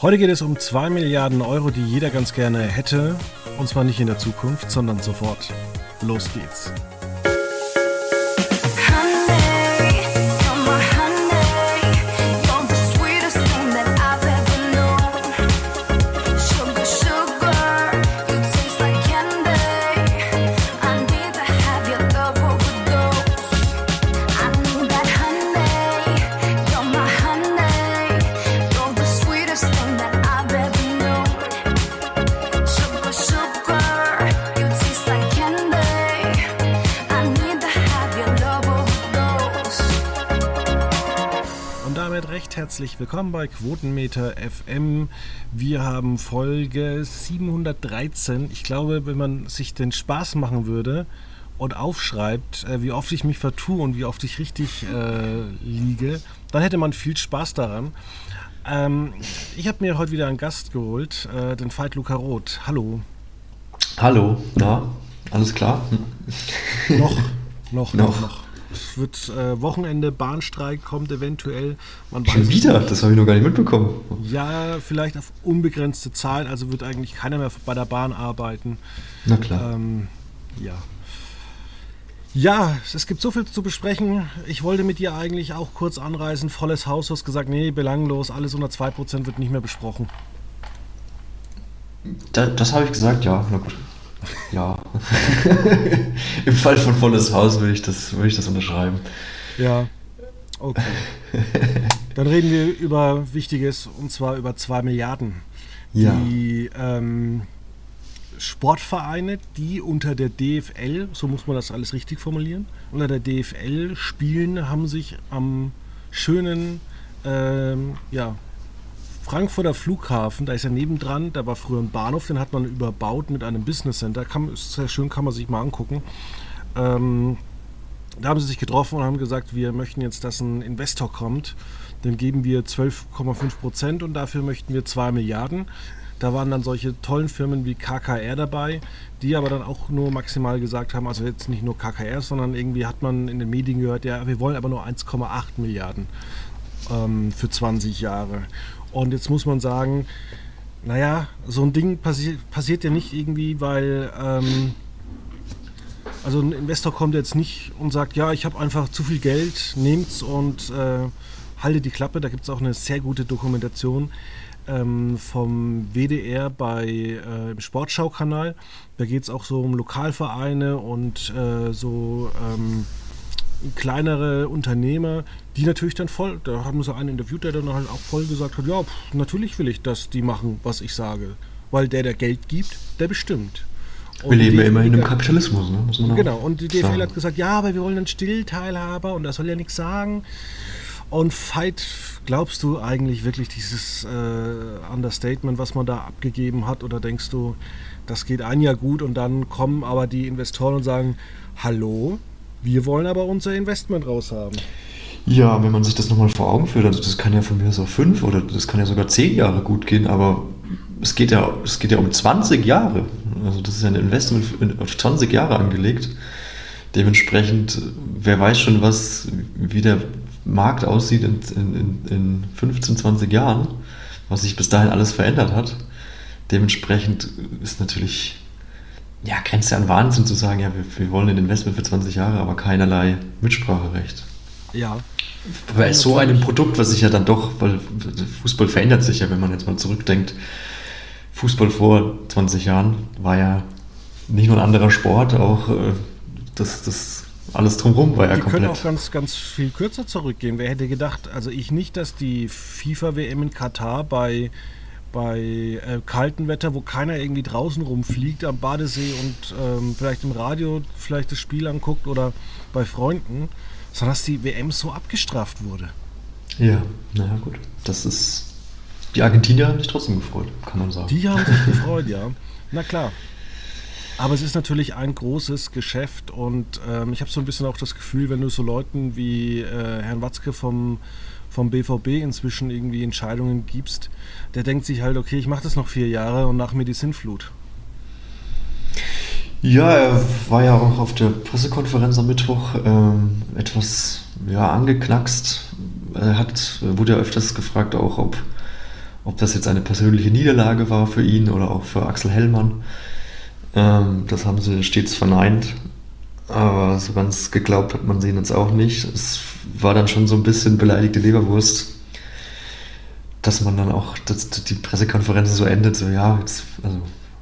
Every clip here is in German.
Heute geht es um 2 Milliarden Euro, die jeder ganz gerne hätte. Und zwar nicht in der Zukunft, sondern sofort. Los geht's. Herzlich willkommen bei Quotenmeter FM. Wir haben Folge 713. Ich glaube, wenn man sich den Spaß machen würde und aufschreibt, äh, wie oft ich mich vertue und wie oft ich richtig äh, liege, dann hätte man viel Spaß daran. Ähm, ich habe mir heute wieder einen Gast geholt, äh, den Veit Luca Roth. Hallo. Hallo, na, alles klar? noch, noch, noch, noch. Es wird äh, Wochenende, Bahnstreik kommt eventuell. Man Schon wieder? Das habe ich noch gar nicht mitbekommen. Ja, vielleicht auf unbegrenzte Zeit. Also wird eigentlich keiner mehr bei der Bahn arbeiten. Na klar. Ähm, ja. Ja, es gibt so viel zu besprechen. Ich wollte mit dir eigentlich auch kurz anreisen. Volles Haus, du hast gesagt, nee, belanglos, alles unter 2% wird nicht mehr besprochen. Da, das habe ich gesagt, ja. Na gut. Ja. Im Fall von volles Haus würde ich das, würde ich das unterschreiben. Ja. Okay. Dann reden wir über Wichtiges und zwar über 2 Milliarden. Ja. Die ähm, Sportvereine, die unter der DFL, so muss man das alles richtig formulieren, unter der DFL spielen, haben sich am schönen ähm, ja, Frankfurter Flughafen, da ist ja nebendran, da war früher ein Bahnhof, den hat man überbaut mit einem Business Center. Kann, ist sehr schön, kann man sich mal angucken. Ähm, da haben sie sich getroffen und haben gesagt, wir möchten jetzt, dass ein Investor kommt. Dem geben wir 12,5 Prozent und dafür möchten wir 2 Milliarden. Da waren dann solche tollen Firmen wie KKR dabei, die aber dann auch nur maximal gesagt haben, also jetzt nicht nur KKR, sondern irgendwie hat man in den Medien gehört, ja, wir wollen aber nur 1,8 Milliarden ähm, für 20 Jahre. Und jetzt muss man sagen, naja, so ein Ding passi passiert ja nicht irgendwie, weil ähm, also ein Investor kommt jetzt nicht und sagt, ja, ich habe einfach zu viel Geld, nehmt's und äh, halte die Klappe. Da gibt es auch eine sehr gute Dokumentation ähm, vom WDR bei äh, im Sportschau-Kanal. Da geht es auch so um Lokalvereine und äh, so ähm, kleinere Unternehmer, die natürlich dann voll, da haben sie einen interviewt, der dann halt auch voll gesagt hat, ja, pff, natürlich will ich, dass die machen, was ich sage. Weil der, der Geld gibt, der bestimmt. Und wir leben ja immerhin im Kapitalismus, ne? Muss man genau, und die DFL sagen. hat gesagt, ja, aber wir wollen einen Stillteilhaber und das soll ja nichts sagen. Und Fight, glaubst du eigentlich wirklich dieses äh, Understatement, was man da abgegeben hat? Oder denkst du, das geht ein Jahr gut und dann kommen aber die Investoren und sagen, hallo, wir wollen aber unser Investment raushaben. Ja, wenn man sich das nochmal vor Augen führt, also das kann ja von mir so fünf oder das kann ja sogar zehn Jahre gut gehen, aber es geht ja, es geht ja um 20 Jahre. Also das ist ja ein Investment auf 20 Jahre angelegt. Dementsprechend, wer weiß schon, was, wie der Markt aussieht in, in, in 15, 20 Jahren, was sich bis dahin alles verändert hat. Dementsprechend ist natürlich ja, grenzt ja an Wahnsinn zu sagen, ja, wir, wir wollen ein Investment für 20 Jahre, aber keinerlei Mitspracherecht. Ja. Bei so einem Produkt, was sich ja dann doch, weil Fußball verändert sich ja, wenn man jetzt mal zurückdenkt. Fußball vor 20 Jahren war ja nicht nur ein anderer Sport, auch äh, das, das alles drumherum war ja die komplett. können auch ganz, ganz viel kürzer zurückgehen. Wer hätte gedacht, also ich nicht, dass die FIFA-WM in Katar bei bei äh, kaltem Wetter, wo keiner irgendwie draußen rumfliegt am Badesee und ähm, vielleicht im Radio vielleicht das Spiel anguckt oder bei Freunden, sondern dass die WM so abgestraft wurde. Ja, naja gut. Das ist. Die Argentinier haben sich trotzdem gefreut, kann man sagen. Die haben sich gefreut, ja. Na klar. Aber es ist natürlich ein großes Geschäft und ähm, ich habe so ein bisschen auch das Gefühl, wenn du so Leuten wie äh, Herrn Watzke vom vom BVB inzwischen irgendwie Entscheidungen gibst, der denkt sich halt, okay, ich mache das noch vier Jahre und nach mir die Sinnflut. Ja, er war ja auch auf der Pressekonferenz am Mittwoch ähm, etwas ja, angeknackst. Er hat, wurde ja öfters gefragt, auch ob, ob das jetzt eine persönliche Niederlage war für ihn oder auch für Axel Hellmann. Ähm, das haben sie stets verneint. Aber so ganz geglaubt hat man sie jetzt auch nicht. Es war dann schon so ein bisschen beleidigte Leberwurst, dass man dann auch dass die Pressekonferenz so endet, so ja, jetzt, also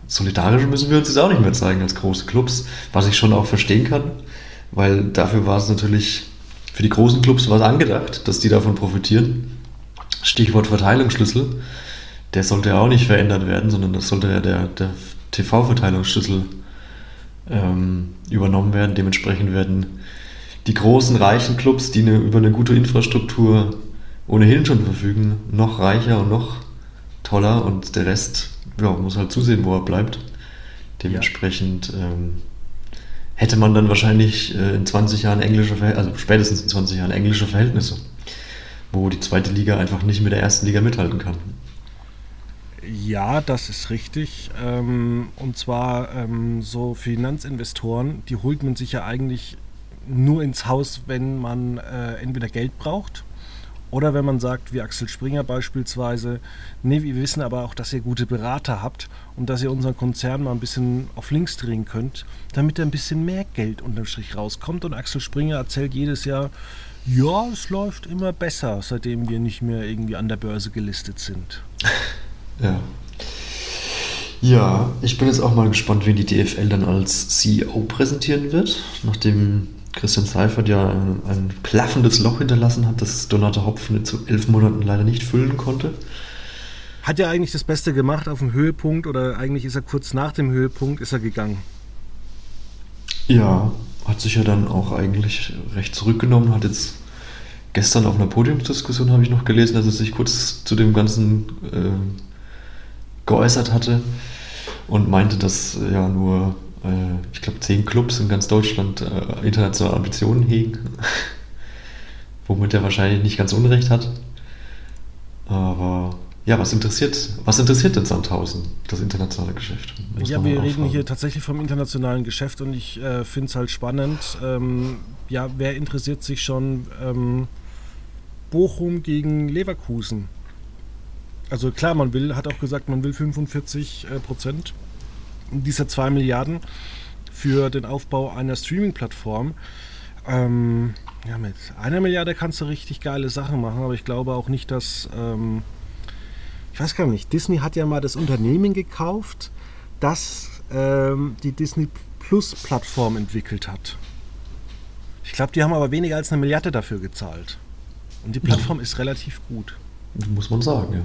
solidarisch müssen wir uns jetzt auch nicht mehr zeigen als große Clubs, was ich schon auch verstehen kann, weil dafür war es natürlich, für die großen Clubs war es angedacht, dass die davon profitieren. Stichwort Verteilungsschlüssel, der sollte ja auch nicht verändert werden, sondern das sollte ja der, der TV-Verteilungsschlüssel ähm, übernommen werden. Dementsprechend werden die großen, reichen Clubs, die eine, über eine gute Infrastruktur ohnehin schon verfügen, noch reicher und noch toller und der Rest ja, muss halt zusehen, wo er bleibt. Dementsprechend ja. ähm, hätte man dann wahrscheinlich äh, in 20 Jahren englische Verhältnisse, also spätestens in 20 Jahren englische Verhältnisse, wo die zweite Liga einfach nicht mit der ersten Liga mithalten kann. Ja, das ist richtig. Ähm, und zwar ähm, so Finanzinvestoren, die holt man sich ja eigentlich nur ins Haus, wenn man äh, entweder Geld braucht oder wenn man sagt, wie Axel Springer beispielsweise, nee, wir wissen aber auch, dass ihr gute Berater habt und dass ihr unseren Konzern mal ein bisschen auf links drehen könnt, damit ein bisschen mehr Geld unterm Strich rauskommt. Und Axel Springer erzählt jedes Jahr, ja, es läuft immer besser, seitdem wir nicht mehr irgendwie an der Börse gelistet sind. Ja. Ja, ich bin jetzt auch mal gespannt, wie die DFL dann als CEO präsentieren wird, nachdem Christian Seifert ja ein, ein klaffendes Loch hinterlassen hat, das Donata Hopfen zu elf Monaten leider nicht füllen konnte. Hat er eigentlich das Beste gemacht auf dem Höhepunkt oder eigentlich ist er kurz nach dem Höhepunkt ist er gegangen? Ja, hat sich ja dann auch eigentlich recht zurückgenommen, hat jetzt gestern auf einer Podiumsdiskussion habe ich noch gelesen, dass er sich kurz zu dem ganzen äh, geäußert hatte und meinte, dass ja nur, äh, ich glaube, zehn Clubs in ganz Deutschland äh, internationale Ambitionen hegen, womit er wahrscheinlich nicht ganz Unrecht hat. Aber ja, was interessiert, was interessiert denn Sandhausen, das internationale Geschäft? ja, wir reden hier tatsächlich vom internationalen Geschäft und ich äh, finde es halt spannend. Ähm, ja, wer interessiert sich schon ähm, Bochum gegen Leverkusen? Also klar, man will, hat auch gesagt, man will 45 äh, Prozent dieser 2 Milliarden für den Aufbau einer Streaming-Plattform. Ähm, ja, mit einer Milliarde kannst du richtig geile Sachen machen, aber ich glaube auch nicht, dass. Ähm, ich weiß gar nicht, Disney hat ja mal das Unternehmen gekauft, das ähm, die Disney Plus-Plattform entwickelt hat. Ich glaube, die haben aber weniger als eine Milliarde dafür gezahlt. Und die Plattform ist relativ gut. Muss man sagen, ja.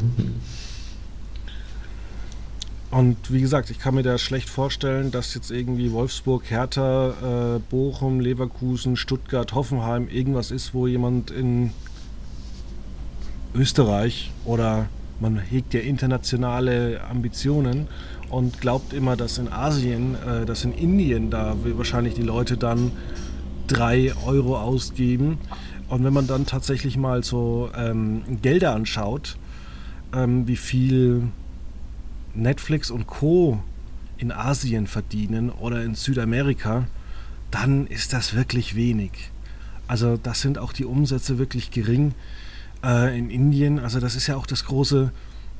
Und wie gesagt, ich kann mir da schlecht vorstellen, dass jetzt irgendwie Wolfsburg, Hertha, äh, Bochum, Leverkusen, Stuttgart, Hoffenheim irgendwas ist, wo jemand in Österreich oder man hegt ja internationale Ambitionen und glaubt immer, dass in Asien, äh, dass in Indien da wahrscheinlich die Leute dann drei Euro ausgeben und wenn man dann tatsächlich mal so ähm, Gelder anschaut, ähm, wie viel Netflix und Co. in Asien verdienen oder in Südamerika, dann ist das wirklich wenig. Also das sind auch die Umsätze wirklich gering äh, in Indien. Also das ist ja auch das große,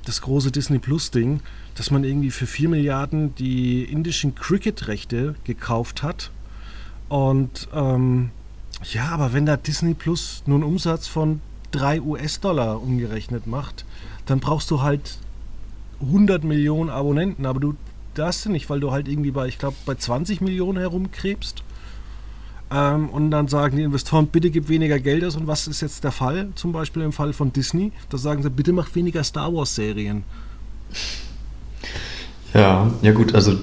das große Disney Plus Ding, dass man irgendwie für 4 Milliarden die indischen Cricket-Rechte gekauft hat. Und ähm, ja, aber wenn da Disney Plus nur einen Umsatz von 3 US-Dollar umgerechnet macht, dann brauchst du halt 100 Millionen Abonnenten, aber du darfst du nicht, weil du halt irgendwie bei, ich glaube, bei 20 Millionen herumkrebst. Ähm, und dann sagen die Investoren, bitte gib weniger Geld aus. Und was ist jetzt der Fall? Zum Beispiel im Fall von Disney. Da sagen sie, bitte mach weniger Star Wars-Serien. Ja, ja gut, also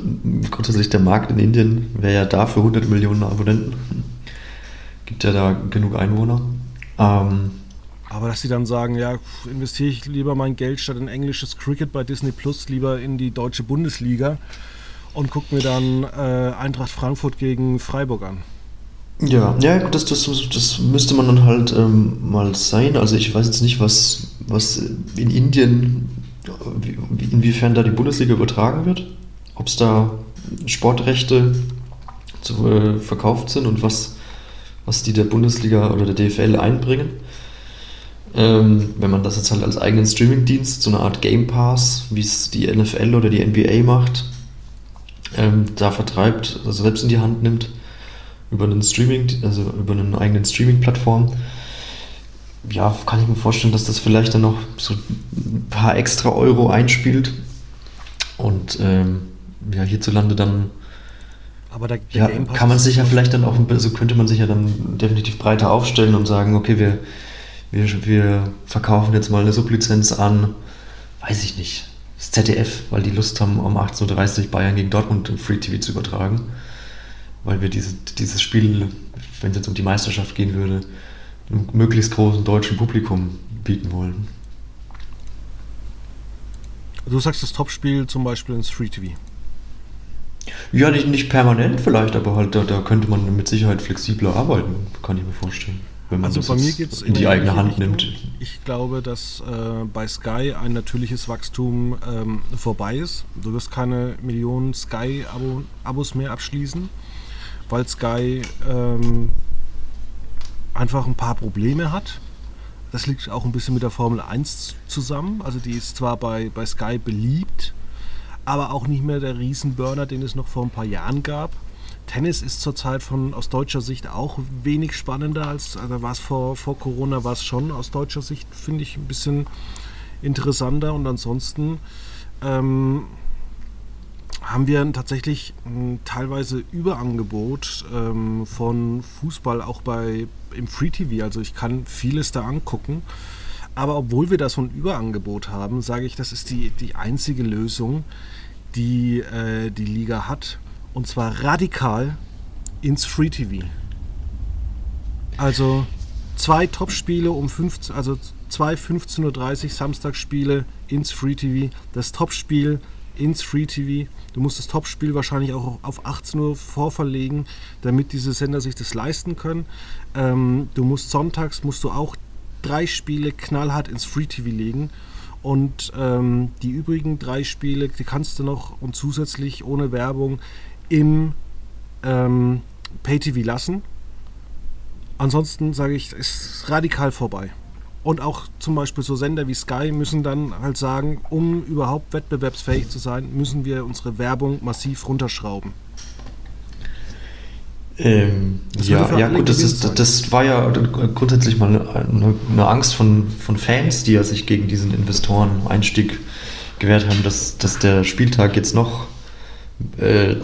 grundsätzlich der Markt in Indien wäre ja da für 100 Millionen Abonnenten. Gibt ja da genug Einwohner. Ähm, aber dass sie dann sagen, ja, investiere ich lieber mein Geld statt in englisches Cricket bei Disney Plus lieber in die deutsche Bundesliga und gucke mir dann äh, Eintracht Frankfurt gegen Freiburg an. Ja, ja, das, das, das müsste man dann halt ähm, mal sein. Also ich weiß jetzt nicht, was, was in Indien, wie, inwiefern da die Bundesliga übertragen wird, ob es da Sportrechte zu, äh, verkauft sind und was was die der Bundesliga oder der DFL einbringen. Ähm, wenn man das jetzt halt als eigenen Streamingdienst, so eine Art Game Pass, wie es die NFL oder die NBA macht, ähm, da vertreibt, also selbst in die Hand nimmt, über einen Streaming, also über einen eigenen Streaming-Plattform, ja, kann ich mir vorstellen, dass das vielleicht dann noch so ein paar extra Euro einspielt und ähm, ja, hierzulande dann aber der, der ja, kann man sich ja vielleicht dann auch, so also könnte man sich ja dann definitiv breiter aufstellen und sagen, okay, wir, wir, wir verkaufen jetzt mal eine Sublizenz an, weiß ich nicht, das ZDF, weil die Lust haben, um 18.30 Uhr Bayern gegen Dortmund im Free TV zu übertragen. Weil wir diese, dieses Spiel, wenn es jetzt um die Meisterschaft gehen würde, einem möglichst großen deutschen Publikum bieten wollen. Du sagst das Topspiel zum Beispiel ins Free TV. Ja, nicht, nicht permanent vielleicht, aber halt da, da könnte man mit Sicherheit flexibler arbeiten, kann ich mir vorstellen. Wenn man also bei mir geht es in, in die eigene Hand Richtung. nimmt. Ich glaube, dass äh, bei Sky ein natürliches Wachstum ähm, vorbei ist. Du wirst keine Millionen Sky-Abos mehr abschließen, weil Sky ähm, einfach ein paar Probleme hat. Das liegt auch ein bisschen mit der Formel 1 zusammen. Also die ist zwar bei, bei Sky beliebt, aber auch nicht mehr der Riesenburner, den es noch vor ein paar Jahren gab. Tennis ist zurzeit von aus deutscher Sicht auch wenig spannender als also war es vor, vor Corona war es schon aus deutscher Sicht finde ich ein bisschen interessanter und ansonsten ähm, haben wir tatsächlich ein teilweise Überangebot ähm, von Fußball auch bei im Free TV. Also ich kann vieles da angucken. Aber obwohl wir da so ein Überangebot haben, sage ich, das ist die, die einzige Lösung, die äh, die Liga hat. Und zwar radikal ins Free TV. Also zwei Topspiele um 15, also zwei 15.30 Uhr Samstagsspiele ins Free TV. Das Topspiel ins Free TV. Du musst das Topspiel wahrscheinlich auch auf 18 Uhr vorverlegen, damit diese Sender sich das leisten können. Ähm, du musst sonntags musst du auch drei Spiele knallhart ins Free TV legen. Und ähm, die übrigen drei Spiele, die kannst du noch und zusätzlich ohne Werbung im ähm, Pay-TV lassen. Ansonsten sage ich, ist radikal vorbei. Und auch zum Beispiel so Sender wie Sky müssen dann halt sagen, um überhaupt wettbewerbsfähig zu sein, müssen wir unsere Werbung massiv runterschrauben. Ähm, ja, ja gut, das, ist, das war ja grundsätzlich mal eine, eine, Angst von, von Fans, die ja sich gegen diesen Investoren-Einstieg gewehrt haben, dass, dass der Spieltag jetzt noch äh,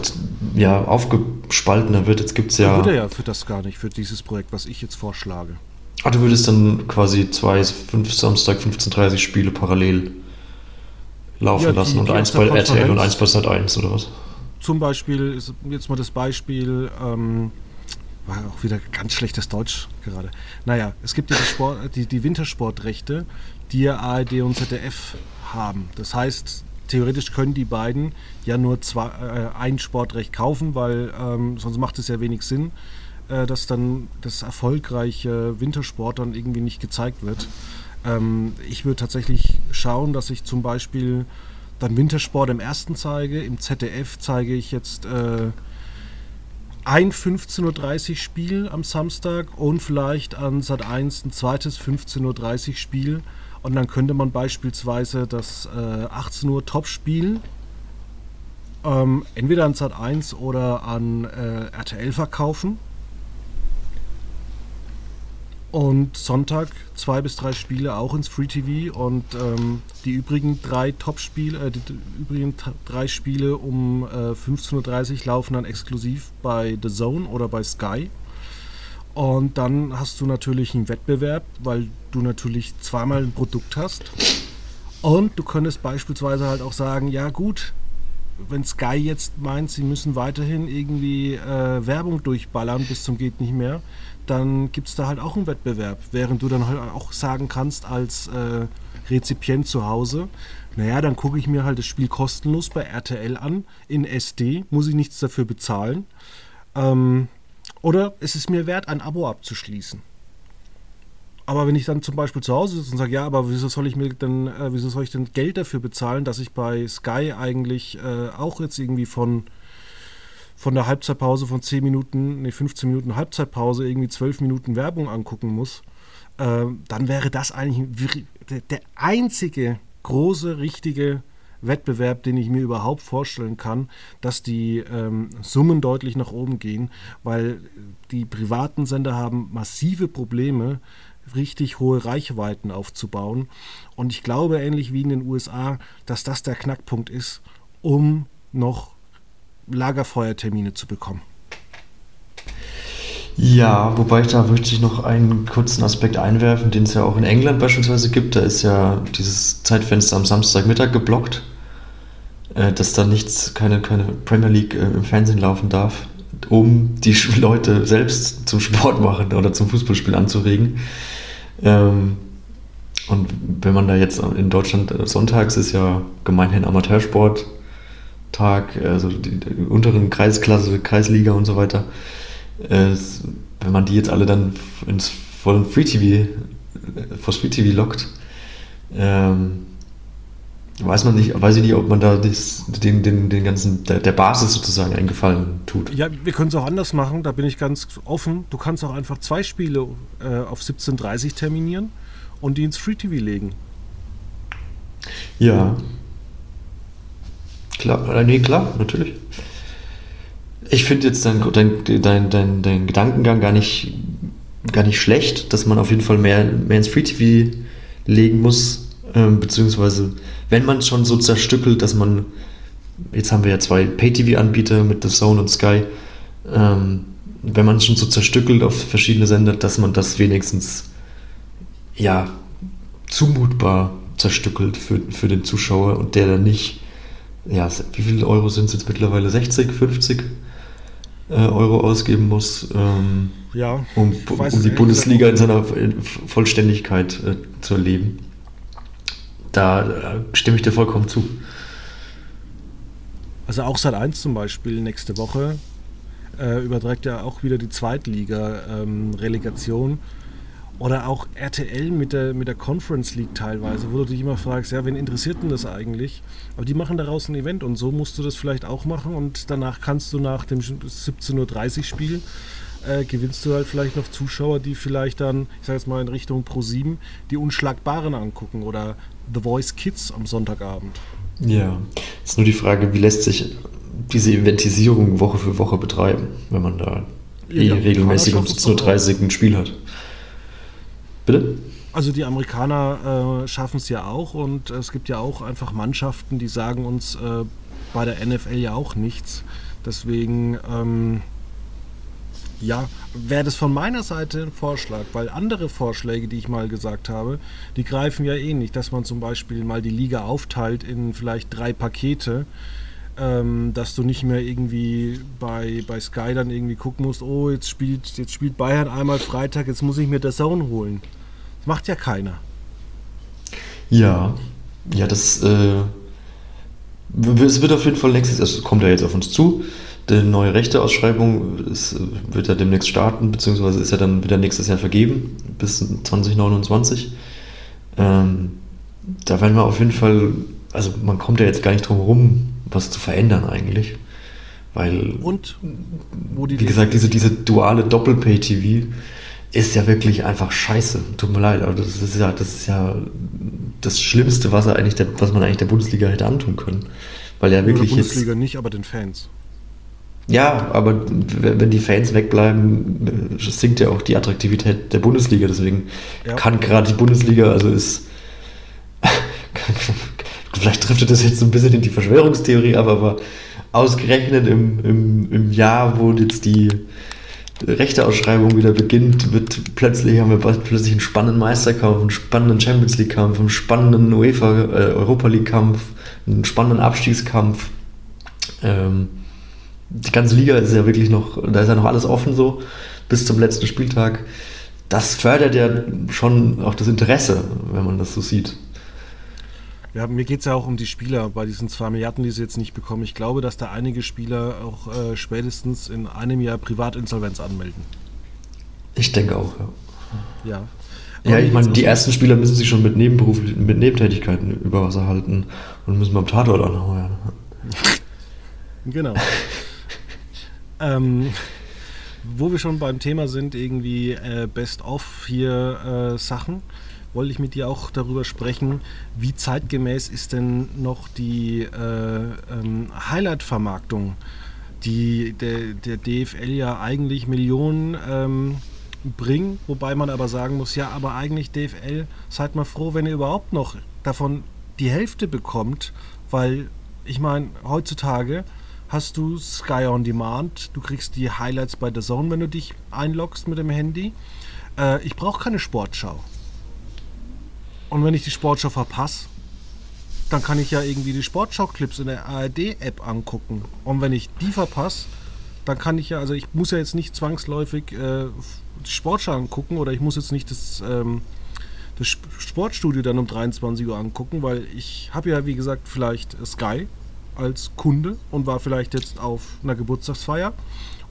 ja, aufgespaltener wird. Jetzt gibt es ja. Wird er ja für das gar nicht, für dieses Projekt, was ich jetzt vorschlage. Ah, du würdest dann quasi zwei fünf, Samstag 15.30 Spiele parallel laufen ja, die, lassen und eins bei RTL und eins bei Sat 1 oder was? Zum Beispiel jetzt mal das Beispiel, ähm, war auch wieder ganz schlechtes Deutsch gerade. Naja, es gibt ja die, Sport, die, die Wintersportrechte, die ja ARD und ZDF haben. Das heißt, theoretisch können die beiden ja nur zwei, äh, ein Sportrecht kaufen, weil ähm, sonst macht es ja wenig Sinn, äh, dass dann das erfolgreiche Wintersport dann irgendwie nicht gezeigt wird. Ähm, ich würde tatsächlich schauen, dass ich zum Beispiel dann Wintersport im ersten zeige, im ZDF zeige ich jetzt äh, ein 15.30 Uhr Spiel am Samstag und vielleicht an Sat 1 ein zweites 15.30 Uhr Spiel und dann könnte man beispielsweise das äh, 18 Uhr Topspiel ähm, entweder an Sat 1 oder an äh, RTL verkaufen. Und Sonntag zwei bis drei Spiele auch ins Free TV und ähm, die übrigen drei Top-Spiele, äh, die übrigen drei Spiele um äh, 15.30 Uhr laufen dann exklusiv bei The Zone oder bei Sky. Und dann hast du natürlich einen Wettbewerb, weil du natürlich zweimal ein Produkt hast. Und du könntest beispielsweise halt auch sagen, ja gut, wenn Sky jetzt meint, sie müssen weiterhin irgendwie äh, Werbung durchballern bis zum geht nicht mehr, dann gibt es da halt auch einen Wettbewerb. Während du dann halt auch sagen kannst als äh, Rezipient zu Hause, naja, dann gucke ich mir halt das Spiel kostenlos bei RTL an, in SD, muss ich nichts dafür bezahlen. Ähm, oder es ist mir wert, ein Abo abzuschließen. Aber wenn ich dann zum Beispiel zu Hause sitze und sage, ja, aber wieso soll ich mir denn, äh, wieso soll ich denn Geld dafür bezahlen, dass ich bei Sky eigentlich äh, auch jetzt irgendwie von, von der Halbzeitpause von 10 Minuten, nee, 15 Minuten Halbzeitpause irgendwie 12 Minuten Werbung angucken muss? äh, dann wäre das eigentlich der einzige große, richtige Wettbewerb, den ich mir überhaupt vorstellen kann, dass die ähm, Summen deutlich nach oben gehen, weil die privaten Sender haben massive Probleme, richtig hohe Reichweiten aufzubauen. Und ich glaube, ähnlich wie in den USA, dass das der Knackpunkt ist, um noch Lagerfeuertermine zu bekommen. Ja, wobei ich da möchte ich noch einen kurzen Aspekt einwerfen, den es ja auch in England beispielsweise gibt. Da ist ja dieses Zeitfenster am Samstagmittag geblockt, äh, dass da nichts, keine, keine Premier League äh, im Fernsehen laufen darf, um die Leute selbst zum Sport machen oder zum Fußballspiel anzuregen. Ähm, und wenn man da jetzt in Deutschland äh, sonntags ist ja gemeinhin Amateursporttag, also die, die unteren Kreisklasse, Kreisliga und so weiter äh, wenn man die jetzt alle dann ins vollen Free TV, vors Free TV lockt, ähm, weiß man nicht, weiß ich nicht, ob man da das, den, den, den ganzen, der, der Basis sozusagen einen Gefallen tut. Ja, wir können es auch anders machen, da bin ich ganz offen. Du kannst auch einfach zwei Spiele äh, auf 17.30 terminieren und die ins Free TV legen. Ja. Klar, äh, nee, klar, natürlich. Ich finde jetzt dein, dein, dein, dein, dein Gedankengang gar nicht, gar nicht schlecht, dass man auf jeden Fall mehr, mehr ins Free TV legen muss, ähm, beziehungsweise wenn man es schon so zerstückelt, dass man, jetzt haben wir ja zwei Pay-TV-Anbieter mit The Zone und Sky, ähm, wenn man es schon so zerstückelt auf verschiedene Sender, dass man das wenigstens ja zumutbar zerstückelt für, für den Zuschauer und der dann nicht, ja, wie viele Euro sind es jetzt mittlerweile? 60, 50? äh, Euro ausgeben muss, ähm, ja, um, um die Bundesliga in seiner Vollständigkeit äh, zu erleben. Da äh, stimme ich dir vollkommen zu. Also auch Sat 1 zum Beispiel nächste Woche äh, überträgt ja auch wieder die Zweitliga-Relegation. Ähm, oder auch RTL mit der, mit der Conference League teilweise, wo du dich immer fragst, ja, wen interessiert denn das eigentlich? Aber die machen daraus ein Event und so musst du das vielleicht auch machen und danach kannst du nach dem 17.30 Uhr Spiel äh, gewinnst du halt vielleicht noch Zuschauer, die vielleicht dann, ich sag jetzt mal in Richtung Pro 7, die Unschlagbaren angucken oder The Voice Kids am Sonntagabend. Ja, ist nur die Frage, wie lässt sich diese Eventisierung Woche für Woche betreiben, wenn man da ja, eh regelmäßig um 17.30 Uhr ein Spiel hat. Bitte? Also die Amerikaner äh, schaffen es ja auch und es gibt ja auch einfach Mannschaften, die sagen uns äh, bei der NFL ja auch nichts. Deswegen, ähm, ja, wäre das von meiner Seite ein Vorschlag, weil andere Vorschläge, die ich mal gesagt habe, die greifen ja eh nicht, dass man zum Beispiel mal die Liga aufteilt in vielleicht drei Pakete. Ähm, dass du nicht mehr irgendwie bei, bei Sky dann irgendwie gucken musst, oh, jetzt spielt, jetzt spielt Bayern einmal Freitag, jetzt muss ich mir das Zone holen. Macht ja keiner. Ja, ja, das äh, es wird auf jeden Fall nächstes, es kommt ja jetzt auf uns zu. Die neue Rechteausschreibung ist, wird ja demnächst starten, beziehungsweise ist ja dann wieder nächstes Jahr vergeben, bis 2029. Ähm, da werden wir auf jeden Fall, also man kommt ja jetzt gar nicht drum herum, was zu verändern eigentlich. Weil, Und, wie gesagt, diese, diese duale Doppel-Pay-TV, ist ja wirklich einfach scheiße. Tut mir leid, aber das ist ja, das ist ja das Schlimmste, was, er eigentlich der, was man eigentlich der Bundesliga hätte antun können. Weil ja wirklich der Bundesliga jetzt, nicht, aber den Fans. Ja, aber wenn die Fans wegbleiben, sinkt ja auch die Attraktivität der Bundesliga. Deswegen ja. kann gerade die Bundesliga, also ist. vielleicht trifft das jetzt ein bisschen in die Verschwörungstheorie ab, aber ausgerechnet im, im, im Jahr, wo jetzt die Rechteausschreibung wieder beginnt, wird plötzlich haben wir plötzlich einen spannenden Meisterkampf, einen spannenden Champions League Kampf, einen spannenden UEFA äh, Europa League Kampf, einen spannenden Abstiegskampf. Ähm, die ganze Liga ist ja wirklich noch, da ist ja noch alles offen so bis zum letzten Spieltag. Das fördert ja schon auch das Interesse, wenn man das so sieht. Ja, mir geht es ja auch um die Spieler bei diesen zwei Milliarden, die sie jetzt nicht bekommen. Ich glaube, dass da einige Spieler auch äh, spätestens in einem Jahr Privatinsolvenz anmelden. Ich denke auch, ja. Ja. Ja, ich meine, die ersten Spieler müssen sich schon mit Nebenberuflichen, mit Nebentätigkeiten über Wasser halten und müssen beim Tatort anheuern. genau. ähm, wo wir schon beim Thema sind, irgendwie äh, Best-of hier äh, Sachen, wollte ich mit dir auch darüber sprechen, wie zeitgemäß ist denn noch die äh, ähm, Highlight-Vermarktung, die der, der, DFL ja eigentlich Millionen ähm, bringt, wobei man aber sagen muss, ja, aber eigentlich DFL, seid mal froh, wenn ihr überhaupt noch davon die Hälfte bekommt, weil ich meine, heutzutage hast du Sky on Demand, du kriegst die Highlights bei der Zone, wenn du dich einloggst mit dem Handy. Äh, ich brauche keine Sportschau. Und wenn ich die Sportschau verpasse, dann kann ich ja irgendwie die Sportschau-Clips in der ARD-App angucken. Und wenn ich die verpasse, dann kann ich ja, also ich muss ja jetzt nicht zwangsläufig äh, die Sportschau angucken oder ich muss jetzt nicht das, ähm, das Sportstudio dann um 23 Uhr angucken, weil ich habe ja, wie gesagt, vielleicht Sky als Kunde und war vielleicht jetzt auf einer Geburtstagsfeier.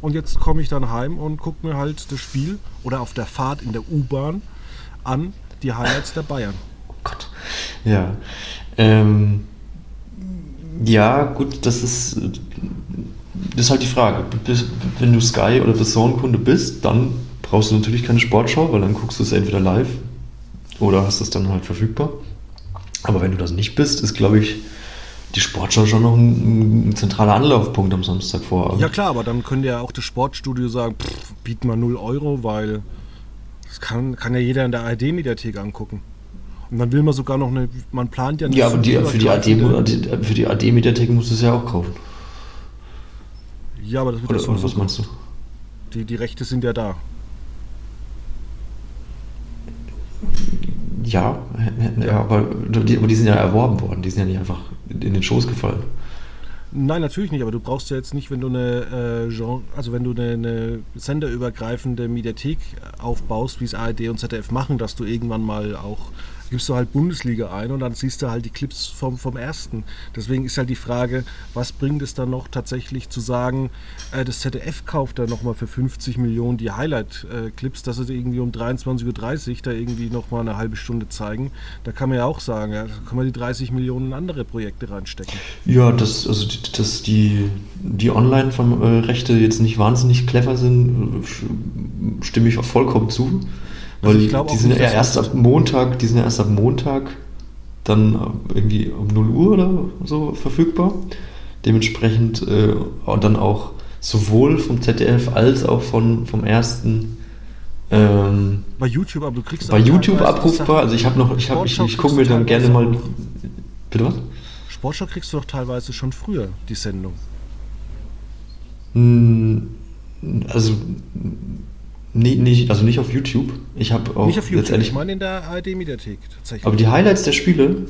Und jetzt komme ich dann heim und gucke mir halt das Spiel oder auf der Fahrt in der U-Bahn an, die Highlights der Bayern. Oh Gott. Ja. Ähm, ja, gut, das ist, das ist halt die Frage. Wenn du Sky oder The Zone-Kunde bist, dann brauchst du natürlich keine Sportschau, weil dann guckst du es entweder live oder hast es dann halt verfügbar. Aber wenn du das nicht bist, ist, glaube ich, die Sportschau schon noch ein, ein, zentraler Anlaufpunkt am Samstag vor. Ja klar, aber dann könnte ja auch das Sportstudio sagen, pff, bieten wir 0 Euro, weil das kann, kann ja jeder in der ARD-Mediathek angucken. Und dann will man sogar noch eine, man plant ja nicht. Ja, aber die, für, die AD, für die AD-Mediathek musst du es ja auch kaufen. Ja, aber das wird oder, oder was meinst du? Die, die Rechte sind ja da. Ja, ja aber, die, aber die sind ja erworben worden, die sind ja nicht einfach in den Schoß gefallen. Nein, natürlich nicht, aber du brauchst ja jetzt nicht, wenn du eine, äh, also wenn du eine, eine, senderübergreifende Mediathek aufbaust, wie es ARD und ZDF machen, dass du irgendwann mal auch gibst du halt Bundesliga ein und dann siehst du halt die Clips vom, vom ersten. Deswegen ist halt die Frage, was bringt es dann noch tatsächlich zu sagen, äh, das ZDF kauft da nochmal für 50 Millionen die Highlight-Clips, dass sie irgendwie um 23.30 Uhr da irgendwie nochmal eine halbe Stunde zeigen. Da kann man ja auch sagen, ja, da kann man die 30 Millionen in andere Projekte reinstecken. Ja, dass, also, dass die, die Online-Rechte jetzt nicht wahnsinnig clever sind, stimme ich auch vollkommen zu. Also Weil also die sind ja erst ab Montag, die sind ja erst ab Montag dann irgendwie um 0 Uhr oder so verfügbar. Dementsprechend äh, dann auch sowohl vom ZDF als auch von, vom ersten ähm, bei YouTube, aber du kriegst bei YouTube abrufbar. Also ich habe noch, ich habe, ich, ich gucke mir dann gerne mal. Bitte was? Sportschau kriegst du doch teilweise schon früher die Sendung. Hm, also Nee, nicht, also nicht auf YouTube. Ich habe auch nicht auf YouTube, ich meine in der ARD-Mediathek tatsächlich. Aber die Highlights der Spiele?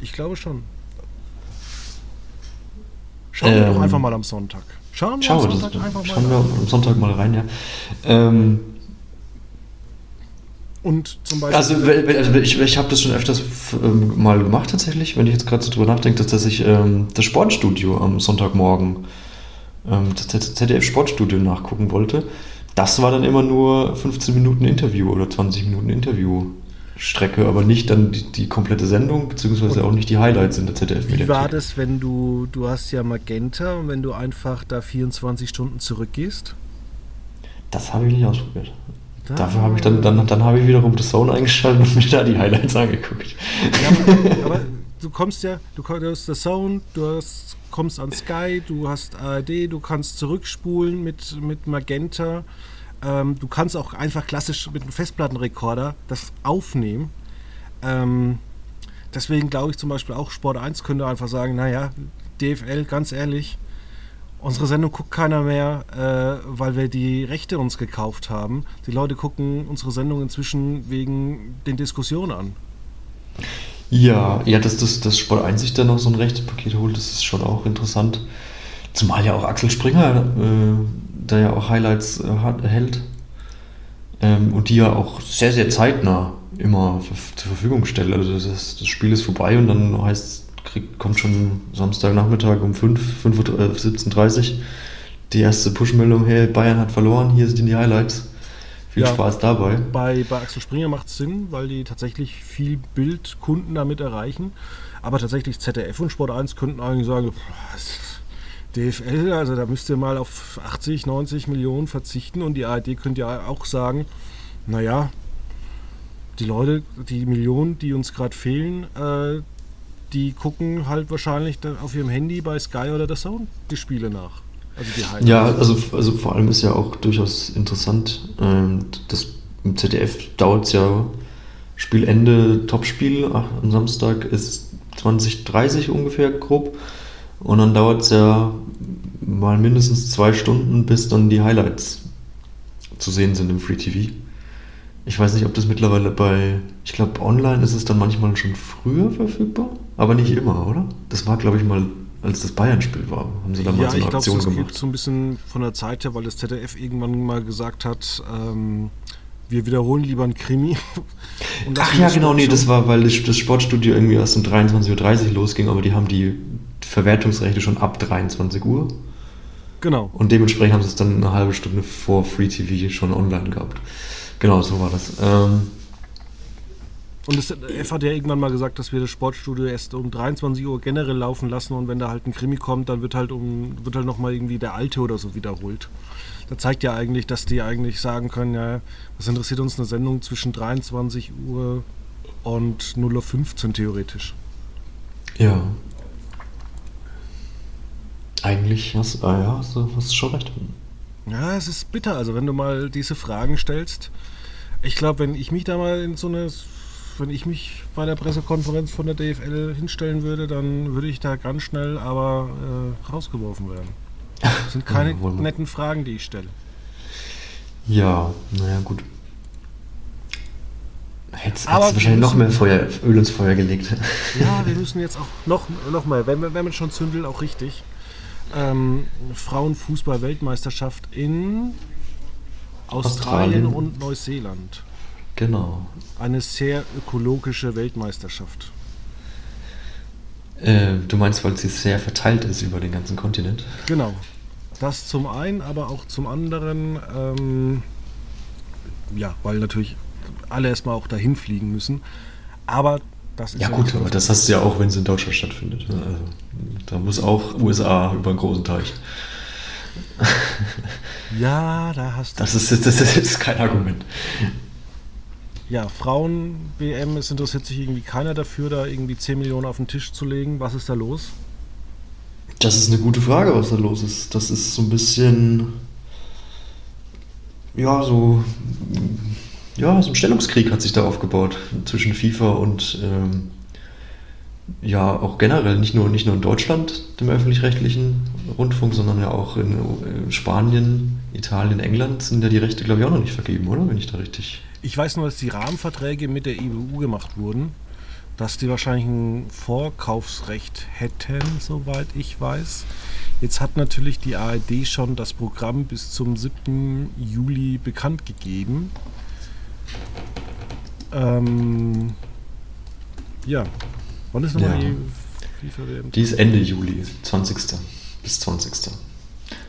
Ich glaube schon. Schauen ähm, wir doch einfach mal am Sonntag. Schauen wir, am Sonntag, das, einfach mal schauen wir am Sonntag mal rein, ja. Ähm, und zum Beispiel. Also, also ich, ich habe das schon öfters ähm, mal gemacht tatsächlich, wenn ich jetzt gerade so drüber nachdenke, dass ich ähm, das Sportstudio am Sonntagmorgen, ähm, das ZDF Sportstudio nachgucken wollte. Das war dann immer nur 15 Minuten Interview oder 20 Minuten Interviewstrecke, aber nicht dann die, die komplette Sendung, beziehungsweise und auch nicht die Highlights in der ZDF-Mediathek. Wie war das, wenn du, du hast ja Magenta und wenn du einfach da 24 Stunden zurückgehst? Das habe ich nicht ausprobiert. Da Dafür habe ich dann, dann, dann habe ich wiederum das Zone eingeschaltet und mir da die Highlights angeguckt. Ja, aber, aber du kommst ja, du hast das Zone, du hast, kommst an Sky, du hast ARD, du kannst zurückspulen mit, mit Magenta. Ähm, du kannst auch einfach klassisch mit einem Festplattenrekorder das aufnehmen. Ähm, deswegen glaube ich zum Beispiel auch Sport 1 könnte einfach sagen, naja, DFL, ganz ehrlich, unsere Sendung guckt keiner mehr, äh, weil wir die Rechte uns gekauft haben. Die Leute gucken unsere Sendung inzwischen wegen den Diskussionen an. Ja, ja, dass das, das Sport 1 sich dann noch so ein Rechtepaket holt, das ist schon auch interessant. Zumal ja auch Axel Springer äh, da ja auch Highlights äh, hat, hält ähm, und die ja auch sehr, sehr zeitnah immer zur Verfügung stellt. Also das, das Spiel ist vorbei und dann heißt kriegt, kommt schon Samstagnachmittag um 5, 5 Uhr, äh, 17.30 Uhr die erste Push-Meldung, hey, Bayern hat verloren, hier sind die Highlights. Viel ja, Spaß dabei. Bei, bei Axel Springer macht es Sinn, weil die tatsächlich viel Bildkunden damit erreichen. Aber tatsächlich ZDF und Sport 1 könnten eigentlich sagen, DFL, also da müsst ihr mal auf 80, 90 Millionen verzichten und die ARD könnte ja auch sagen, naja, die Leute, die Millionen, die uns gerade fehlen, äh, die gucken halt wahrscheinlich auf ihrem Handy bei Sky oder der Zone die Spiele nach. Also ja, also, also vor allem ist ja auch durchaus interessant, ähm, das im ZDF dauert es ja Spielende, Topspiel am Samstag ist 2030 ungefähr grob. Und dann dauert es ja mal mindestens zwei Stunden, bis dann die Highlights zu sehen sind im Free TV. Ich weiß nicht, ob das mittlerweile bei, ich glaube, online ist es dann manchmal schon früher verfügbar, aber nicht immer, oder? Das war, glaube ich, mal, als das Bayern-Spiel war, haben sie da ja, mal so eine glaub, gemacht. Ich glaube, das geht so ein bisschen von der Zeit her, weil das ZDF irgendwann mal gesagt hat, ähm, wir wiederholen lieber ein Krimi. Ach ja, genau, nee, das war, weil das Sportstudio irgendwie erst um 23.30 Uhr losging, aber die haben die Verwertungsrechte schon ab 23 Uhr. Genau. Und dementsprechend haben sie es dann eine halbe Stunde vor Free TV schon online gehabt. Genau, so war das. Ähm und das F hat ja irgendwann mal gesagt, dass wir das Sportstudio erst um 23 Uhr generell laufen lassen und wenn da halt ein Krimi kommt, dann wird halt um wird halt nochmal irgendwie der alte oder so wiederholt. Da zeigt ja eigentlich, dass die eigentlich sagen können, ja, was interessiert uns eine Sendung zwischen 23 Uhr und 0.15 Uhr theoretisch. Ja. Eigentlich hast, ah ja, hast, du, hast du schon recht. Ja, es ist bitter. Also wenn du mal diese Fragen stellst, ich glaube, wenn ich mich da mal in so eine, wenn ich mich bei der Pressekonferenz von der DFL hinstellen würde, dann würde ich da ganz schnell aber äh, rausgeworfen werden. Das sind keine ja, netten Fragen, die ich stelle. Ja, naja, gut. Jetzt hat wahrscheinlich noch mehr Feuer, Öl ins Feuer gelegt. Ja, wir müssen jetzt auch noch, noch mal, wenn, wenn man schon zündelt, auch richtig. Ähm, Frauenfußball-Weltmeisterschaft in Australien, Australien und Neuseeland. Genau. Eine sehr ökologische Weltmeisterschaft. Äh, du meinst, weil sie sehr verteilt ist über den ganzen Kontinent? Genau. Das zum einen, aber auch zum anderen, ähm, ja, weil natürlich alle erstmal auch dahin fliegen müssen. Aber das ist ja, ja gut, aber das hast du ja auch, wenn es in Deutschland stattfindet. Ne? Also, da muss auch USA über einen großen Teich. Ja, da hast du. Das ist, das ist kein Argument. Ja, Frauen-WM, es interessiert sich irgendwie keiner dafür, da irgendwie 10 Millionen auf den Tisch zu legen. Was ist da los? Das ist eine gute Frage, was da los ist. Das ist so ein bisschen. Ja, so ja, so ein Stellungskrieg hat sich da aufgebaut zwischen FIFA und ähm, ja, auch generell, nicht nur, nicht nur in Deutschland, dem öffentlich-rechtlichen Rundfunk, sondern ja auch in, in, Spanien, Italien, England sind ja die Rechte, glaube ich, auch noch nicht vergeben, oder? Wenn ich da richtig. Ich weiß nur, dass die Rahmenverträge mit der EU gemacht wurden, dass die wahrscheinlich ein Vorkaufsrecht hätten, soweit ich weiß. Jetzt hat natürlich die ARD schon das Programm bis zum 7. Juli bekannt gegeben. Ähm, ja. Wann ist nochmal ja. die FIFA-WM? Die ist Ende Juli, 20. bis 20.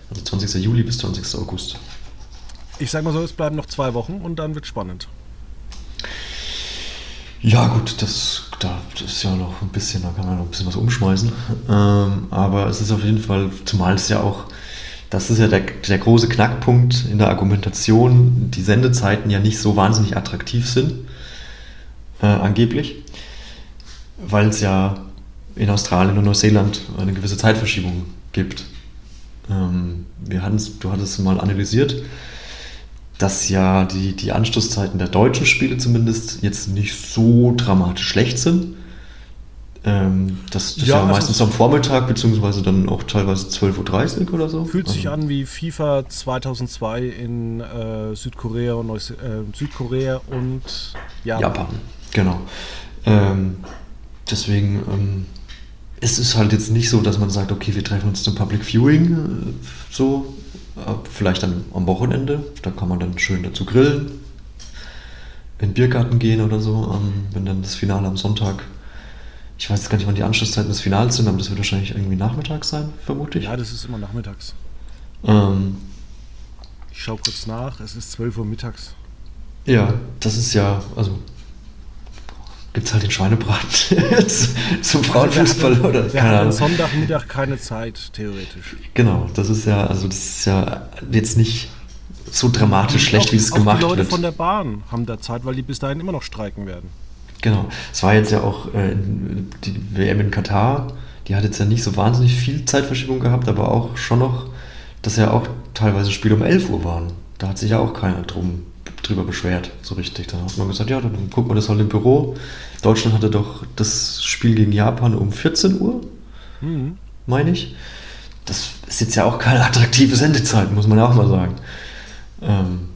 Also 20. Juli bis 20. August. Ich sag mal so, es bleiben noch zwei Wochen und dann wird spannend. Ja, gut, das, das ist ja noch ein bisschen, da kann man noch ein bisschen was umschmeißen. Ähm, aber es ist auf jeden Fall, zumal es ja auch das ist ja der, der große Knackpunkt in der Argumentation, die Sendezeiten ja nicht so wahnsinnig attraktiv sind, äh, angeblich, weil es ja in Australien und Neuseeland eine gewisse Zeitverschiebung gibt. Ähm, wir du hattest es mal analysiert, dass ja die, die Anschlusszeiten der deutschen Spiele zumindest jetzt nicht so dramatisch schlecht sind. Ähm, das ist ja, ja meistens am Vormittag, beziehungsweise dann auch teilweise 12.30 Uhr oder so. Fühlt sich also. an wie FIFA 2002 in äh, Südkorea, und Neus äh, Südkorea und Japan. Japan, genau. Ähm, deswegen ähm, es ist halt jetzt nicht so, dass man sagt, okay, wir treffen uns zum Public Viewing, äh, so, vielleicht dann am Wochenende, da kann man dann schön dazu grillen, in den Biergarten gehen oder so, ähm, wenn dann das Finale am Sonntag ich weiß jetzt gar nicht, wann die Anschlusszeiten des Finals sind, aber das wird wahrscheinlich irgendwie nachmittags sein, vermute ich. Ja, das ist immer nachmittags. Ähm, ich schaue kurz nach, es ist 12 Uhr mittags. Ja, das ist ja, also gibt es halt den Schweinebraten zum Frauenfußball also oder wir keine Ahnung. Sonntagmittag keine Zeit, theoretisch. Genau, das ist ja, also das ist ja jetzt nicht so dramatisch schlecht, auch, wie es gemacht wird. Die Leute wird. von der Bahn haben da Zeit, weil die bis dahin immer noch streiken werden. Genau. Es war jetzt ja auch äh, die WM in Katar, die hat jetzt ja nicht so wahnsinnig viel Zeitverschiebung gehabt, aber auch schon noch, dass ja auch teilweise Spiele um 11 Uhr waren. Da hat sich ja auch keiner drum, drüber beschwert, so richtig. Da hat man gesagt, ja, dann guckt man das halt im Büro. Deutschland hatte doch das Spiel gegen Japan um 14 Uhr, mhm. meine ich. Das ist jetzt ja auch keine attraktive Sendezeit, muss man ja auch mal sagen. Ähm,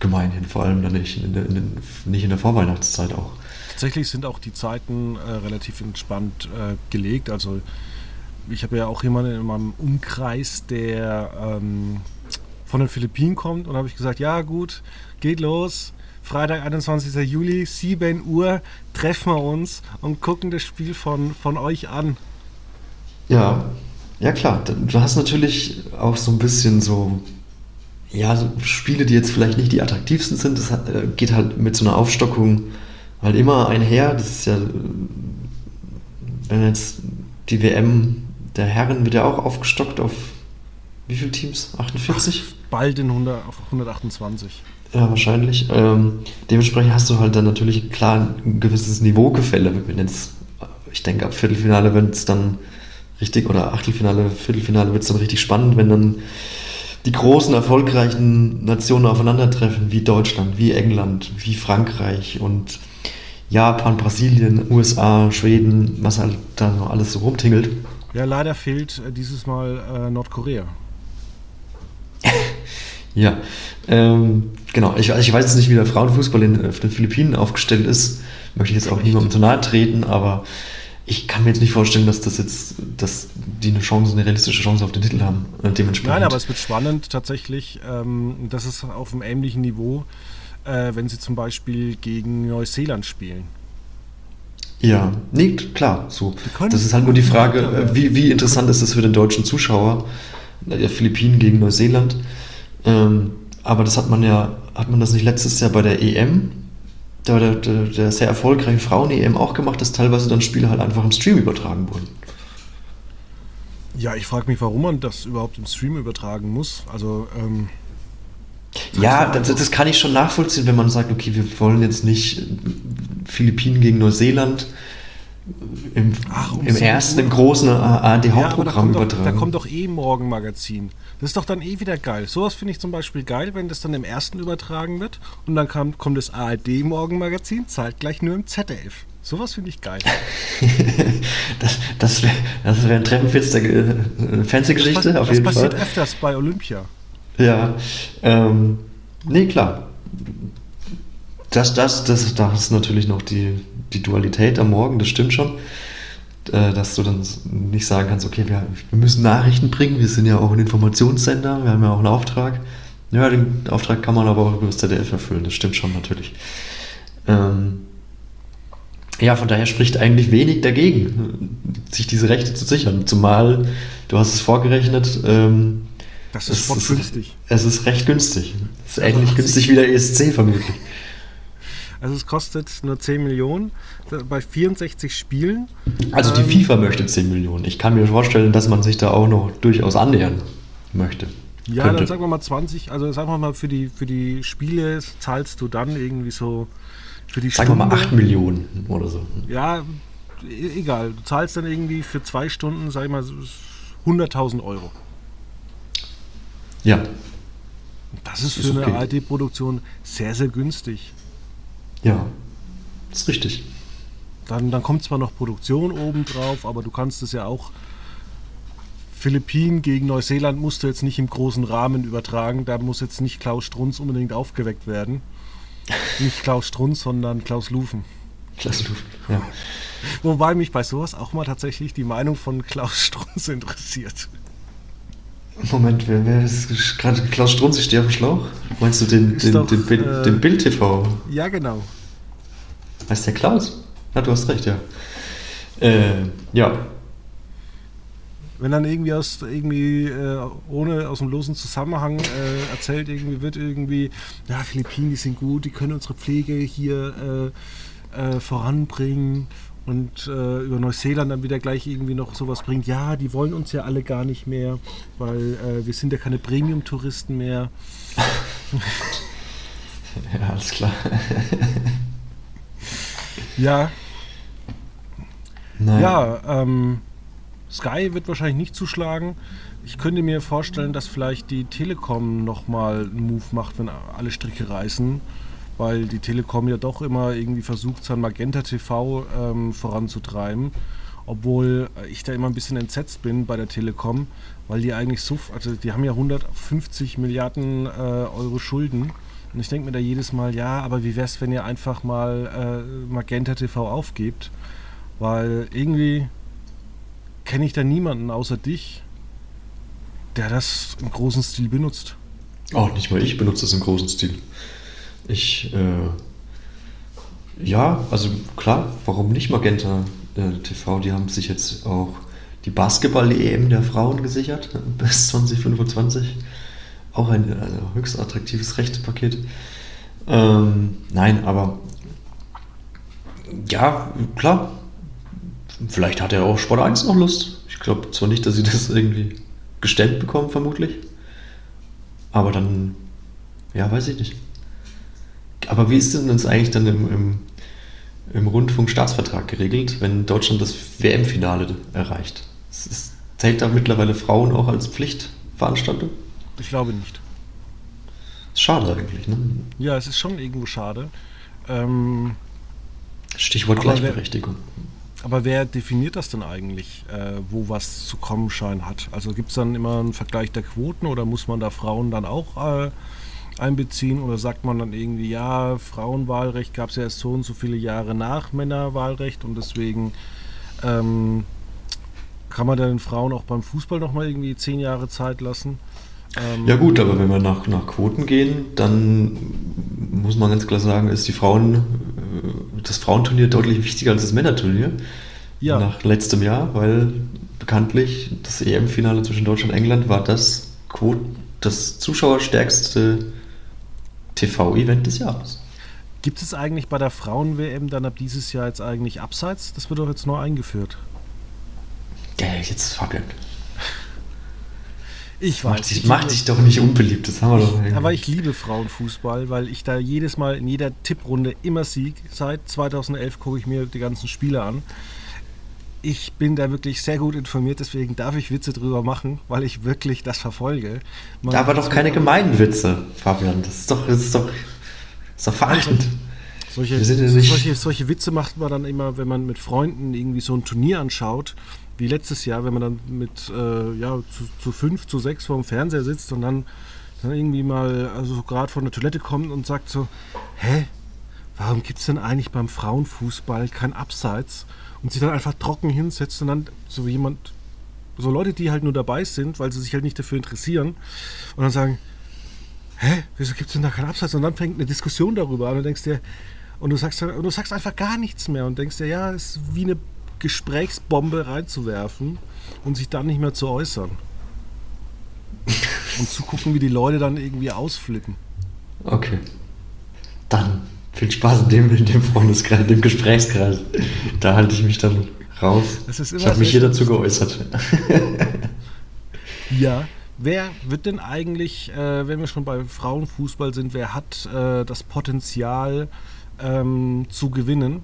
gemeinhin, vor allem dann nicht in, der, in, nicht in der Vorweihnachtszeit auch. Tatsächlich sind auch die Zeiten äh, relativ entspannt äh, gelegt. Also ich habe ja auch jemanden in meinem Umkreis, der ähm, von den Philippinen kommt und habe ich gesagt, ja gut, geht los. Freitag, 21. Juli, 7 Uhr, treffen wir uns und gucken das Spiel von, von euch an. Ja, ja klar. Du hast natürlich auch so ein bisschen so ja, so Spiele, die jetzt vielleicht nicht die attraktivsten sind, das äh, geht halt mit so einer Aufstockung halt immer einher. Das ist ja, wenn jetzt die WM der Herren wird ja auch aufgestockt auf wie viele Teams? 48? Bald in 100, auf 128. Ja, wahrscheinlich. Ähm, dementsprechend hast du halt dann natürlich klar ein gewisses Niveaugefälle. Wenn jetzt, ich denke, ab Viertelfinale wird es dann richtig, oder Achtelfinale, Viertelfinale wird es dann richtig spannend, wenn dann die großen, erfolgreichen Nationen aufeinandertreffen, wie Deutschland, wie England, wie Frankreich und Japan, Brasilien, USA, Schweden, was halt da noch alles so rumtingelt. Ja, leider fehlt äh, dieses Mal äh, Nordkorea. Ja, ähm, genau. Ich, ich, weiß jetzt nicht, wie der Frauenfußball in, auf den Philippinen aufgestellt ist. Möchte ich jetzt auch niemandem zu nahe treten, aber ich kann mir jetzt nicht vorstellen, dass das jetzt, dass die eine Chance, eine realistische Chance auf den Titel haben. Äh, dementsprechend. Nein, aber es wird spannend tatsächlich. Ähm, das ist auf einem ähnlichen Niveau, äh, wenn sie zum Beispiel gegen Neuseeland spielen. Ja, nee, klar. So. Das ist halt nur die Frage, äh, wie, wie interessant ist es für den deutschen Zuschauer, der Philippinen gegen Neuseeland. Ähm, aber das hat man ja, hat man das nicht letztes Jahr bei der EM der, der, der sehr erfolgreichen Frauen-EM auch gemacht, dass teilweise dann Spiele halt einfach im Stream übertragen wurden. Ja, ich frage mich, warum man das überhaupt im Stream übertragen muss. Also, ähm, ja, das, das, kann ich schon nachvollziehen, wenn man sagt, okay, wir wollen jetzt nicht Philippinen gegen Neuseeland im, Ach, um im ersten, im großen ARD-Hauptprogramm ja, da übertragen. da kommt doch eh Morgenmagazin. Das ist doch dann eh wieder geil. Sowas finde ich zum Beispiel geil, wenn das dann im ersten übertragen wird und dann kam, kommt das ARD-Morgenmagazin, zahlt gleich nur im ZDF. Sowas finde ich geil. das das wäre das wär ein Treppenwitz der äh, Fernsehgeschichte, auf jeden Fall. Das passiert öfters bei Olympia. Ja, ähm, nee, klar. Das, das, das, das ist natürlich noch die, die Dualität am Morgen, das stimmt schon. Äh, dass du dann nicht sagen kannst, okay, wir, wir müssen Nachrichten bringen, wir sind ja auch ein Informationssender, wir haben ja auch einen Auftrag. Ja, den Auftrag kann man aber auch über das ZDF erfüllen, das stimmt schon natürlich. Ähm, ja, von daher spricht eigentlich wenig dagegen, sich diese Rechte zu sichern. Zumal, du hast es vorgerechnet, ähm, das ist es, günstig. Es ist recht günstig. Es ist ähnlich günstig wie der ESC vermutlich. Also es kostet nur 10 Millionen bei 64 Spielen. Also die ähm, FIFA möchte 10 Millionen. Ich kann mir vorstellen, dass man sich da auch noch durchaus annähern möchte. Ja, könnte. dann sagen wir mal 20. Also sagen wir mal, für die, für die Spiele zahlst du dann irgendwie so für die Sagen Stunde, wir mal 8 Millionen oder so. Ja, e-, egal. Du zahlst dann irgendwie für zwei Stunden, sag ich mal, 100.000 Euro. Ja. Das ist, für okay. eine ARD-Produktion sehr, sehr günstig. Ja, das ist richtig. Dann, dann kommt zwar noch Produktion obendrauf, aber du kannst es ja auch. Philippinen gegen Neuseeland musst du jetzt nicht im großen Rahmen übertragen. Da muss jetzt nicht Klaus Strunz unbedingt aufgeweckt werden. nicht Klaus Strunz, sondern Klaus Lufen. Klaus Lufen, ja. Wobei mich bei sowas auch mal tatsächlich die Meinung von Klaus Strunz interessiert. Moment, wer, wer ist gerade Klaus Strunz, ich stehe auf dem Schlauch? Meinst du den, den, doch, den, den, äh, den Bild-TV? Ja, genau. Heißt der Klaus? Ja, du hast recht, ja. Äh, ja. Wenn dann irgendwie aus irgendwie äh, ohne aus dem losen Zusammenhang äh, erzählt, irgendwie wird irgendwie, ja, Philippinen, die sind gut, die können unsere Pflege hier äh, voranbringen und äh, über Neuseeland dann wieder gleich irgendwie noch sowas bringt. Ja, die wollen uns ja alle gar nicht mehr, weil äh, wir sind ja keine Premium-Touristen mehr. ja, alles klar. ja. Nein. Ja, ähm, Sky wird wahrscheinlich nicht zuschlagen. Ich könnte mir vorstellen, dass vielleicht die Telekom nochmal einen Move macht, wenn alle Stricke reißen weil die Telekom ja doch immer irgendwie versucht, sein Magenta TV ähm, voranzutreiben. Obwohl ich da immer ein bisschen entsetzt bin bei der Telekom, weil die eigentlich so, also die haben ja 150 Milliarden äh, Euro Schulden. Und ich denke mir da jedes Mal, ja, aber wie wäre es, wenn ihr einfach mal äh, Magenta TV aufgebt? Weil irgendwie kenne ich da niemanden außer dich, der das im großen Stil benutzt. Auch nicht mal ich benutze das im großen Stil. Ich, äh, ja, also klar, warum nicht Magenta äh, TV? Die haben sich jetzt auch die Basketball-EM der Frauen gesichert bis 2025. Auch ein, ein höchst attraktives Rechtepaket. Ähm, nein, aber ja, klar. Vielleicht hat er auch Sport 1 noch Lust. Ich glaube zwar nicht, dass sie das irgendwie gestellt bekommen, vermutlich. Aber dann, ja, weiß ich nicht. Aber wie ist denn das eigentlich dann im, im, im Rundfunkstaatsvertrag geregelt, wenn Deutschland das WM-Finale erreicht? Ist, zählt da mittlerweile Frauen auch als Pflichtveranstaltung? Ich glaube nicht. Schade eigentlich, ne? Ja, es ist schon irgendwo schade. Ähm, Stichwort Gleichberechtigung. Wer, aber wer definiert das denn eigentlich, äh, wo was zu kommen schein hat? Also gibt es dann immer einen Vergleich der Quoten oder muss man da Frauen dann auch äh, einbeziehen oder sagt man dann irgendwie, ja, Frauenwahlrecht gab es ja erst so und so viele Jahre nach Männerwahlrecht und deswegen ähm, kann man dann den Frauen auch beim Fußball nochmal irgendwie zehn Jahre Zeit lassen? Ähm, ja gut, aber wenn wir nach, nach Quoten gehen, dann muss man ganz klar sagen, ist die Frauen, äh, das Frauenturnier deutlich wichtiger als das Männerturnier. Ja. Nach letztem Jahr, weil bekanntlich das EM-Finale zwischen Deutschland und England war das Quote, das zuschauerstärkste TV-Event des Jahres. Gibt es eigentlich bei der Frauen-WM dann ab dieses Jahr jetzt eigentlich Abseits? Das wird doch jetzt neu eingeführt. Ja, jetzt Fabian. Ich weiß. Mach dich, mach dich doch nicht unbeliebt, das haben wir doch. Irgendwie. Aber ich liebe Frauenfußball, weil ich da jedes Mal in jeder Tipprunde immer sieg. Seit 2011 gucke ich mir die ganzen Spiele an ich bin da wirklich sehr gut informiert, deswegen darf ich Witze drüber machen, weil ich wirklich das verfolge. Man aber doch keine gemeinen Witze, Fabian. Das ist doch, das ist doch, das ist doch verachtend. Solche, ja solche, solche Witze macht man dann immer, wenn man mit Freunden irgendwie so ein Turnier anschaut, wie letztes Jahr, wenn man dann mit äh, ja, zu, zu fünf, zu sechs vor dem Fernseher sitzt und dann, dann irgendwie mal also gerade von der Toilette kommt und sagt so, hä, warum gibt es denn eigentlich beim Frauenfußball kein Abseits? Und sich dann einfach trocken hinsetzt und dann so jemand, so Leute, die halt nur dabei sind, weil sie sich halt nicht dafür interessieren und dann sagen, hä, wieso gibt es denn da keinen Absatz? Und dann fängt eine Diskussion darüber an und denkst dir, und du sagst, und du sagst einfach gar nichts mehr und denkst dir, ja, es ist wie eine Gesprächsbombe reinzuwerfen und sich dann nicht mehr zu äußern. und zu gucken, wie die Leute dann irgendwie ausflippen. Okay. Dann viel Spaß in dem, in dem Freundeskreis, in dem Gesprächskreis. Da halte ich mich dann raus. ich habe mich hier dazu geäußert. ja. Wer wird denn eigentlich, äh, wenn wir schon bei Frauenfußball sind, wer hat äh, das Potenzial ähm, zu gewinnen?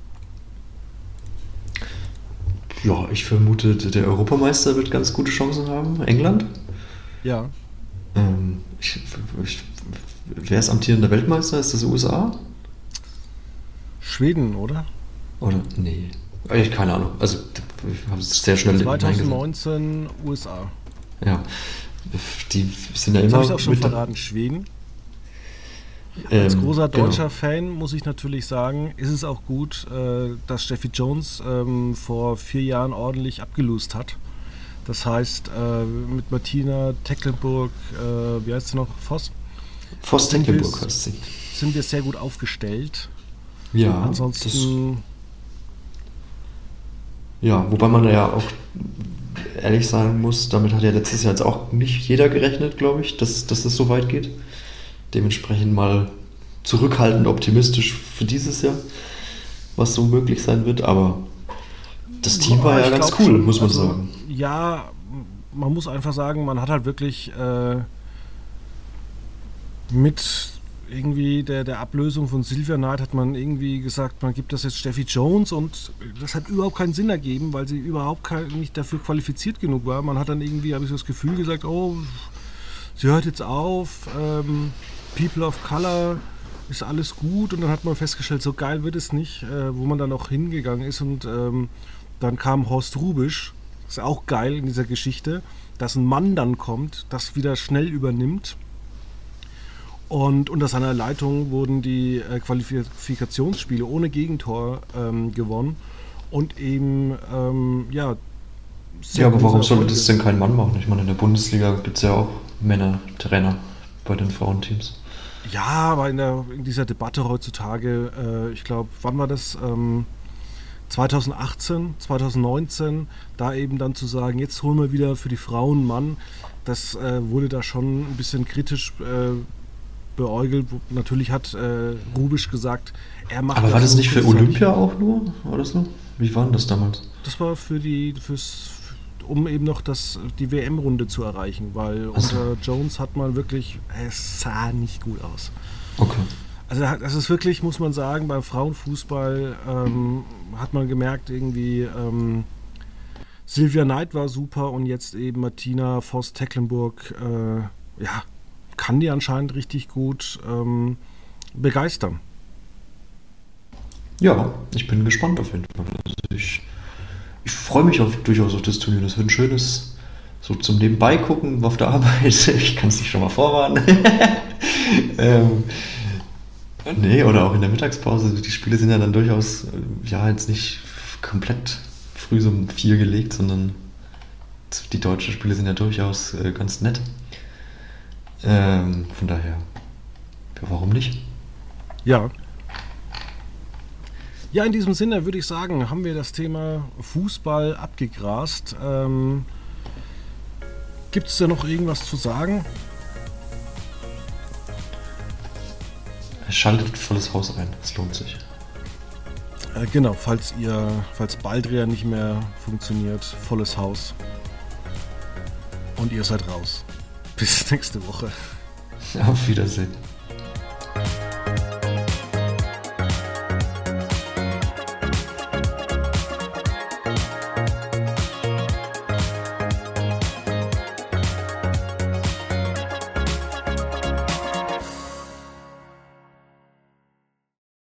Ja, ich vermute, der Europameister wird ganz gute Chancen haben. England? Ja. Ähm, ich, ich, wer ist amtierender Weltmeister? Ist das USA? Schweden, oder? Oder? Nee. Ich keine Ahnung. Also, ich habe es sehr schnell 2019 USA. Ja. Die sind ja immer. habe ich auch schon verraten. Schweden. Ähm, Als großer genau. deutscher genau. Fan muss ich natürlich sagen, ist es auch gut, äh, dass Steffi Jones ähm, vor vier Jahren ordentlich abgelost hat. Das heißt, äh, mit Martina Tecklenburg, äh, wie heißt sie noch? Voss? Voss Tecklenburg heißt sie. Sind wir sehr gut aufgestellt. Ja. Ansonsten. ja, wobei man ja auch ehrlich sagen muss, damit hat ja letztes Jahr jetzt auch nicht jeder gerechnet, glaube ich, dass, dass das so weit geht. Dementsprechend mal zurückhaltend optimistisch für dieses Jahr. was so möglich sein wird, aber das Team war ja ganz cool, schon, muss man also, sagen. Ja, man muss einfach sagen, man hat halt wirklich äh, mit irgendwie der, der Ablösung von Sylvia Knight hat man irgendwie gesagt, man gibt das jetzt Steffi Jones und das hat überhaupt keinen Sinn ergeben, weil sie überhaupt kein, nicht dafür qualifiziert genug war. Man hat dann irgendwie, habe ich so das Gefühl gesagt, oh, sie hört jetzt auf, ähm, People of Color ist alles gut. Und dann hat man festgestellt, so geil wird es nicht, äh, wo man dann auch hingegangen ist. Und ähm, dann kam Horst Rubisch, ist auch geil in dieser Geschichte, dass ein Mann dann kommt, das wieder schnell übernimmt und unter seiner Leitung wurden die äh, Qualifikationsspiele ohne Gegentor ähm, gewonnen und eben, ähm, ja. Ja, aber warum sollte das denn kein Mann machen? Ich meine, in der Bundesliga gibt es ja auch Männer-Trainer bei den Frauenteams. Ja, aber in, der, in dieser Debatte heutzutage, äh, ich glaube, wann war das? Ähm, 2018, 2019, da eben dann zu sagen, jetzt holen wir wieder für die Frauen einen Mann, das äh, wurde da schon ein bisschen kritisch äh, beäugelt. Natürlich hat äh, Rubisch gesagt, er macht. Aber war das nicht für Olympia auch nur oder so? Wie war denn das damals? Das war für die, fürs, um eben noch das, die WM-Runde zu erreichen, weil so. unter Jones hat man wirklich, es sah nicht gut aus. Okay. Also das ist wirklich, muss man sagen, beim Frauenfußball ähm, hat man gemerkt, irgendwie ähm, Sylvia Knight war super und jetzt eben Martina Voss-Tecklenburg, äh, ja, kann die anscheinend richtig gut ähm, begeistern. Ja, ich bin gespannt auf jeden Fall. Also ich, ich freue mich auf, durchaus auf das Turnier. Das wird ein schönes, so zum Nebenbei gucken auf der Arbeit. Ich kann es nicht schon mal vorwarnen. ähm, nee, oder auch in der Mittagspause. Die Spiele sind ja dann durchaus, äh, ja, jetzt nicht komplett früh so um vier gelegt, sondern die deutschen Spiele sind ja durchaus äh, ganz nett. Ähm, von daher, ja, warum nicht? Ja. Ja, in diesem Sinne würde ich sagen, haben wir das Thema Fußball abgegrast. Ähm, Gibt es da noch irgendwas zu sagen? Schaltet volles Haus ein, es lohnt sich. Äh, genau, falls ihr, falls Baldria nicht mehr funktioniert, volles Haus. Und ihr seid raus. Bis nächste Woche. Auf Wiedersehen.